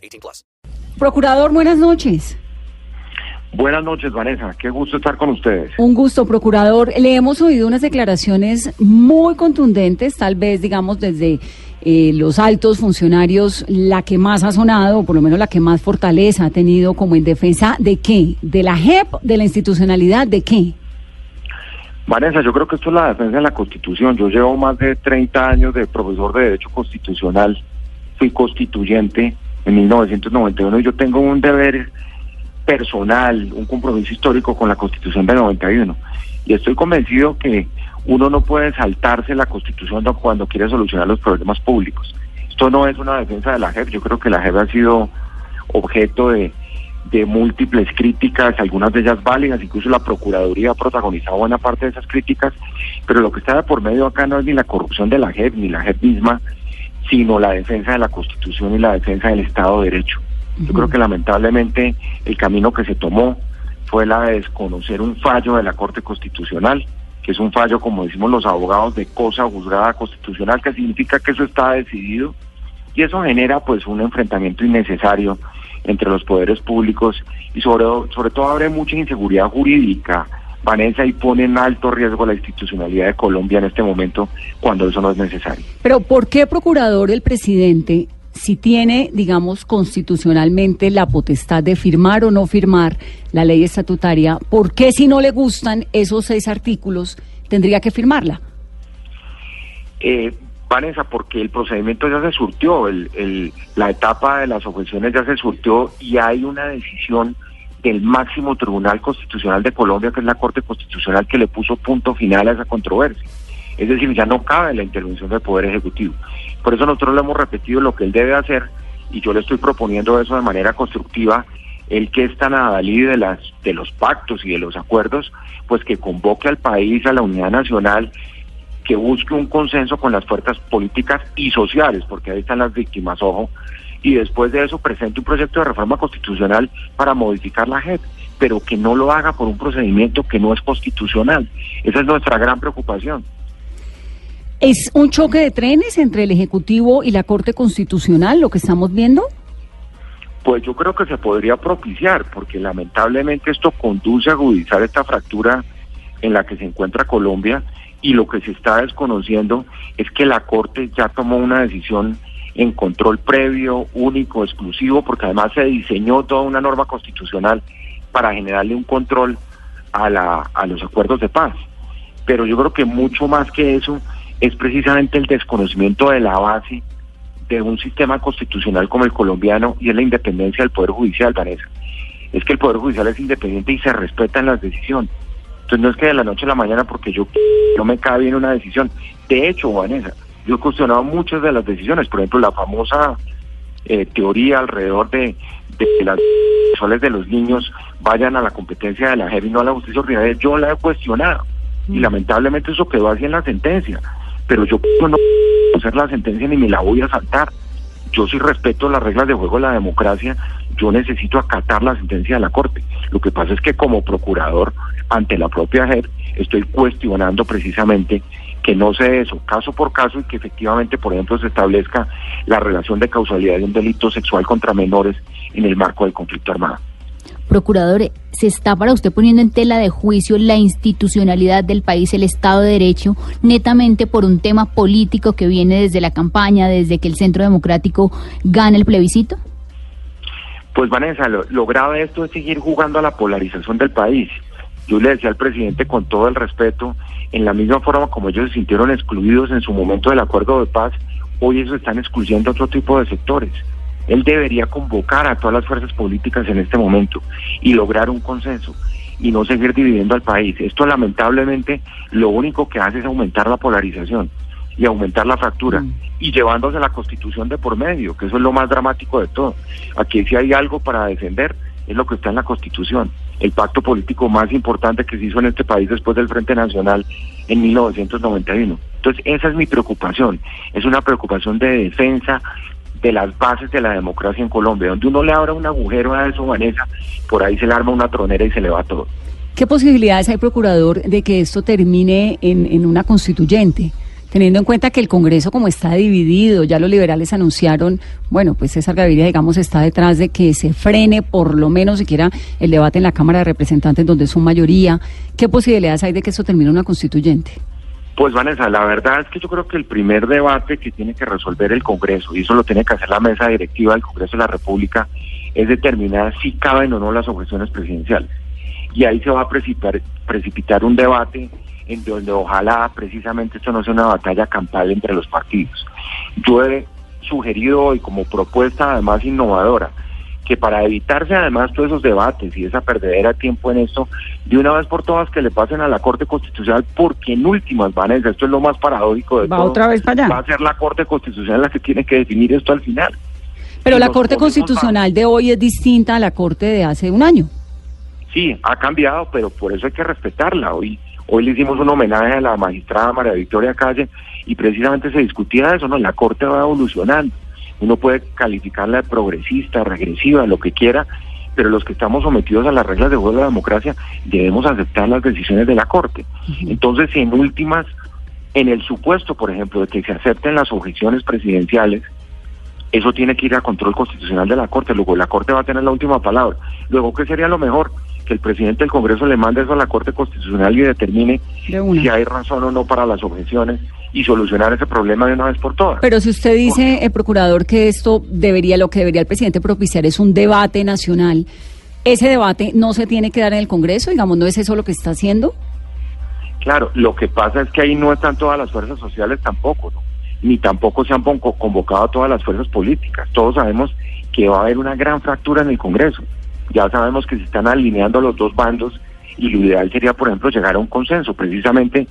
18 plus. Procurador, buenas noches. Buenas noches, Vanessa. Qué gusto estar con ustedes. Un gusto, procurador. Le hemos oído unas declaraciones muy contundentes, tal vez, digamos, desde eh, los altos funcionarios, la que más ha sonado, o por lo menos la que más fortaleza ha tenido como en defensa de qué? ¿De la JEP? ¿De la institucionalidad? ¿De qué? Vanessa, yo creo que esto es la defensa de la Constitución. Yo llevo más de 30 años de profesor de Derecho Constitucional. Fui constituyente en 1991 y yo tengo un deber personal, un compromiso histórico con la Constitución de 91. Y estoy convencido que uno no puede saltarse la Constitución cuando quiere solucionar los problemas públicos. Esto no es una defensa de la JEP, yo creo que la JEP ha sido objeto de múltiples críticas, algunas de ellas válidas, incluso la Procuraduría ha protagonizado buena parte de esas críticas, pero lo que está de por medio acá no es ni la corrupción de la JEP, ni la JEP misma, sino la defensa de la Constitución y la defensa del Estado de Derecho. Yo creo que lamentablemente el camino que se tomó fue la de desconocer un fallo de la Corte Constitucional, que es un fallo, como decimos los abogados, de cosa juzgada constitucional, que significa que eso está decidido, y eso genera pues un enfrentamiento innecesario entre los poderes públicos y sobre, sobre todo abre mucha inseguridad jurídica, Vanessa, y pone en alto riesgo la institucionalidad de Colombia en este momento cuando eso no es necesario. Pero ¿por qué, procurador, el presidente si tiene, digamos, constitucionalmente la potestad de firmar o no firmar la ley estatutaria, ¿por qué si no le gustan esos seis artículos tendría que firmarla? Eh, Vanessa, porque el procedimiento ya se surtió, el, la etapa de las objeciones ya se surtió y hay una decisión del máximo Tribunal Constitucional de Colombia, que es la Corte Constitucional, que le puso punto final a esa controversia. Es decir, ya no cabe la intervención del Poder Ejecutivo. Por eso nosotros le hemos repetido lo que él debe hacer y yo le estoy proponiendo eso de manera constructiva, el que es tan de, las, de los pactos y de los acuerdos, pues que convoque al país a la unidad nacional, que busque un consenso con las fuerzas políticas y sociales, porque ahí están las víctimas, ojo, y después de eso presente un proyecto de reforma constitucional para modificar la JEP, pero que no lo haga por un procedimiento que no es constitucional. Esa es nuestra gran preocupación. ¿Es un choque de trenes entre el Ejecutivo y la Corte Constitucional lo que estamos viendo? Pues yo creo que se podría propiciar, porque lamentablemente esto conduce a agudizar esta fractura en la que se encuentra Colombia y lo que se está desconociendo es que la Corte ya tomó una decisión en control previo, único, exclusivo, porque además se diseñó toda una norma constitucional para generarle un control a, la, a los acuerdos de paz. Pero yo creo que mucho más que eso es precisamente el desconocimiento de la base de un sistema constitucional como el colombiano y es la independencia del Poder Judicial, Vanessa. Es que el Poder Judicial es independiente y se respetan las decisiones. Entonces no es que de la noche a la mañana porque yo no me cabe bien una decisión. De hecho, Vanessa, yo he cuestionado muchas de las decisiones, por ejemplo, la famosa eh, teoría alrededor de, de que las sexuales de los niños vayan a la competencia de la JEP y no a la justicia ordinaria, yo la he cuestionado. Y mm. lamentablemente eso quedó así en la sentencia pero yo no hacer la sentencia ni me la voy a saltar. Yo sí respeto las reglas de juego de la democracia, yo necesito acatar la sentencia de la Corte. Lo que pasa es que como procurador ante la propia JEP estoy cuestionando precisamente que no sea eso, caso por caso, y que efectivamente, por ejemplo, se establezca la relación de causalidad de un delito sexual contra menores en el marco del conflicto armado. Procurador, ¿se está para usted poniendo en tela de juicio la institucionalidad del país, el Estado de Derecho, netamente por un tema político que viene desde la campaña, desde que el Centro Democrático gana el plebiscito? Pues Vanessa, lo, grave de esto es seguir jugando a la polarización del país. Yo le decía al presidente con todo el respeto, en la misma forma como ellos se sintieron excluidos en su momento del acuerdo de paz, hoy ellos están excluyendo a otro tipo de sectores. Él debería convocar a todas las fuerzas políticas en este momento y lograr un consenso y no seguir dividiendo al país. Esto lamentablemente lo único que hace es aumentar la polarización. y aumentar la fractura Mm. y llevándose la constitución de por medio, que eso es lo más dramático de todo. Aquí si hay algo para defender es lo que está en la constitución, el pacto político más importante que se hizo en este país después del Frente Nacional en 1991. Entonces esa es mi preocupación, es una preocupación de defensa de las bases de la democracia en Colombia, donde uno le abra un agujero a eso, Vanessa, por ahí se le arma una tronera y se le va todo. ¿Qué posibilidades hay, procurador, de que esto termine en, en una constituyente? Teniendo en cuenta que el Congreso, como está dividido, ya los liberales anunciaron, bueno, pues César Gaviria, digamos, está detrás de que se frene por lo menos siquiera el debate en la Cámara de Representantes, donde es su mayoría. ¿Qué posibilidades hay de que esto termine una constituyente? Pues Vanessa, la verdad es que yo creo que el primer debate que tiene que resolver el Congreso, y eso lo tiene que hacer la mesa directiva del Congreso de la República, es determinar si caben o no las objeciones presidenciales. Y ahí se va a precipitar, precipitar un debate en donde ojalá precisamente esto no sea una batalla campal entre los partidos. Yo he sugerido hoy como propuesta además innovadora que para evitarse además todos esos debates y esa perdedera de tiempo en esto, de una vez por todas que le pasen a la Corte Constitucional, porque en últimas, Vanessa, esto es lo más paradójico de ¿Va todo. otra vez para allá? Va a ser la Corte Constitucional la que tiene que definir esto al final. Pero Y la Corte Constitucional de hoy es distinta a la Corte de hace un año. Sí, ha cambiado, pero por eso hay que respetarla. Hoy, hoy le hicimos un homenaje a la magistrada María Victoria Calle y precisamente se discutía eso, ¿no? La Corte va evolucionando. Uno puede calificarla de progresista, regresiva, lo que quiera, pero los que estamos sometidos a las reglas de juego de la democracia debemos aceptar las decisiones de la Corte. Entonces, si en últimas, en el supuesto, por ejemplo, de que se acepten las objeciones presidenciales, eso tiene que ir a control constitucional de la Corte. Luego la Corte va a tener la última palabra. Luego, ¿qué sería lo mejor? Que el presidente del Congreso le mande eso a la Corte Constitucional y determine De si hay razón o no para las objeciones y solucionar ese problema de una vez por todas. Pero si usted dice, el procurador, que esto debería, lo que debería el presidente propiciar es un debate nacional, ese debate no se tiene que dar en el Congreso, digamos, ¿no es eso lo que está haciendo? Claro, lo que pasa es que ahí no están todas las fuerzas sociales tampoco, ¿no? ni tampoco se han convocado a todas las fuerzas políticas. Todos sabemos que va a haber una gran fractura en el Congreso. Ya sabemos que se están alineando los dos bandos y lo ideal sería, por ejemplo, llegar a un consenso, precisamente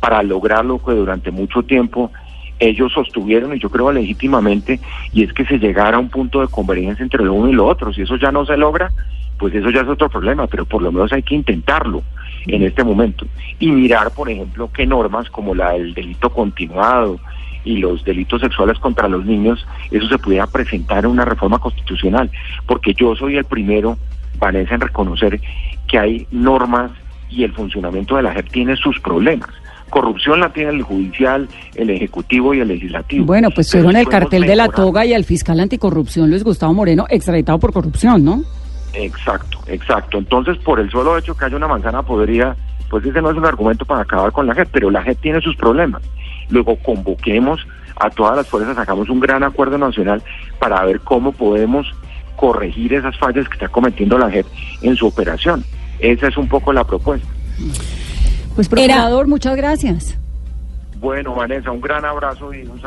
para lograr lo que durante mucho tiempo ellos sostuvieron, y yo creo legítimamente, y es que se llegara a un punto de convergencia entre lo uno y lo otro. Si eso ya no se logra, pues eso ya es otro problema, pero por lo menos hay que intentarlo en este momento y mirar, por ejemplo, qué normas como la del delito continuado y los delitos sexuales contra los niños, eso se pudiera presentar en una reforma constitucional, porque yo soy el primero, Vanessa, en reconocer que hay normas y el funcionamiento de la JEP tiene sus problemas. Corrupción la tiene el judicial, el ejecutivo y el legislativo. Bueno, pues fueron el cartel de la toga y al fiscal anticorrupción Luis Gustavo Moreno, extraditado por corrupción, ¿no? Exacto, exacto. Entonces, por el solo hecho que haya una manzana podrida, pues ese no es un argumento para acabar con la JEP, pero la JEP tiene sus problemas. Luego convoquemos a todas las fuerzas, sacamos un gran acuerdo nacional para ver cómo podemos corregir esas fallas que está cometiendo la JEP en su operación. Esa es un poco la propuesta. Pues procurador, muchas gracias. Bueno, Vanessa, un gran abrazo y un